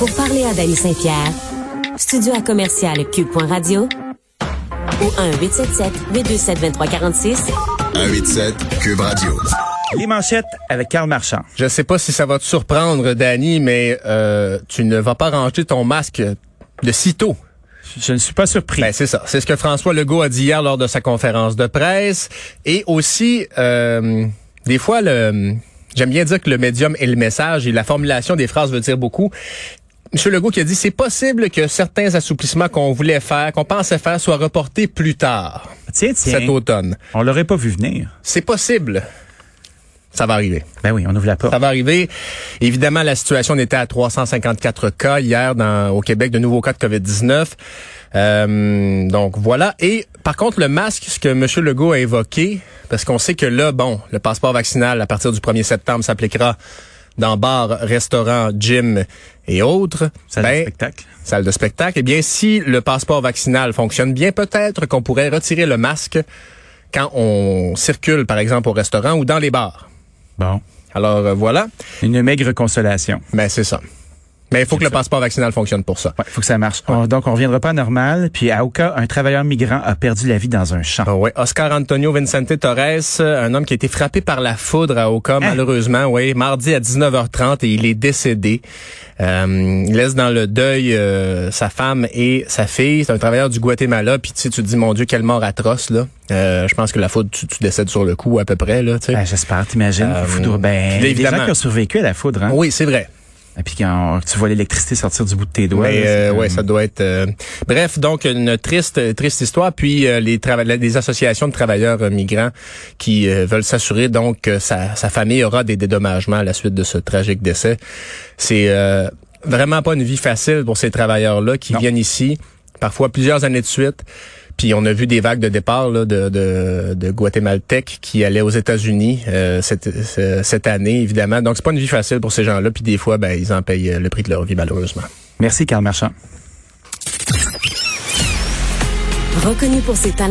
Pour parler à Danny Saint-Pierre, studio à commercial cube.radio ou 1-877-827-2346. 187 Cube Radio. Les manchettes avec Karl Marchand. Je sais pas si ça va te surprendre, Danny, mais euh, tu ne vas pas ranger ton masque de sitôt. Je ne suis pas surpris. Ben, c'est ça. C'est ce que François Legault a dit hier lors de sa conférence de presse. Et aussi, euh, des fois, le, j'aime bien dire que le médium et le message et la formulation des phrases veut dire beaucoup. Monsieur Legault qui a dit c'est possible que certains assouplissements qu'on voulait faire, qu'on pensait faire, soient reportés plus tard, tiens, tiens. cet automne. On l'aurait pas vu venir. C'est possible. Ça va arriver. Ben oui, on ouvre la porte. Ça va arriver. Évidemment, la situation était à 354 cas hier dans, au Québec, de nouveaux cas de COVID-19. Euh, donc voilà. Et par contre, le masque, ce que M. Legault a évoqué, parce qu'on sait que là, bon, le passeport vaccinal, à partir du 1er septembre, s'appliquera dans bars, restaurants, gym et autres. Salle Ben, de spectacle. Salle de spectacle. Eh bien, si le passeport vaccinal fonctionne bien, peut-être qu'on pourrait retirer le masque quand on circule, par exemple, au restaurant ou dans les bars. Bon. Alors euh, voilà. Une maigre consolation. Mais c'est ça. Mais il faut que le passeport vaccinal fonctionne pour ça. Ouais, faut que ça marche. On- donc, on reviendra pas à normal. Puis, à Oka, un travailleur migrant a perdu la vie dans un champ. Ah ouais. Oscar Antonio Vincente Torres, euh, un homme qui a été frappé par la foudre à Oka, malheureusement, oui, mardi à 19h30 et il est décédé. Euh, il laisse dans le deuil euh, sa femme et sa fille. C'est un travailleur du Guatemala. Puis tu sais, tu te dis, mon Dieu, quelle mort atroce, là. Euh, je pense que la foudre, tu, tu décèdes sur le coup à peu près, là, tu sais. Ben, J'espère, t'imagines. Euh, foudre, ben, puis les évidemment- gens qui ont survécu à la foudre, hein. Oui, c'est vrai. Et puis, quand tu vois l'électricité sortir du bout de tes doigts. Mais là, euh, ouais, ça doit être. euh, Bref, donc une triste, triste histoire. Puis euh, les les associations de travailleurs migrants qui veulent s'assurer donc que sa, sa famille aura des dédommagements à la suite de ce tragique décès. C'est euh, vraiment pas une vie facile pour ces travailleurs-là qui Non. viennent ici parfois plusieurs années de suite. Puis on a vu des vagues de départ là, de, de, de Guatémaltèques qui allaient aux États-Unis euh, cette, ce- cette année, évidemment. Donc c'est pas une vie facile pour ces gens-là. Puis des fois, ben, ils en payent euh, le prix de leur vie, malheureusement. Merci, Karl Marchand. Reconnu pour ses talents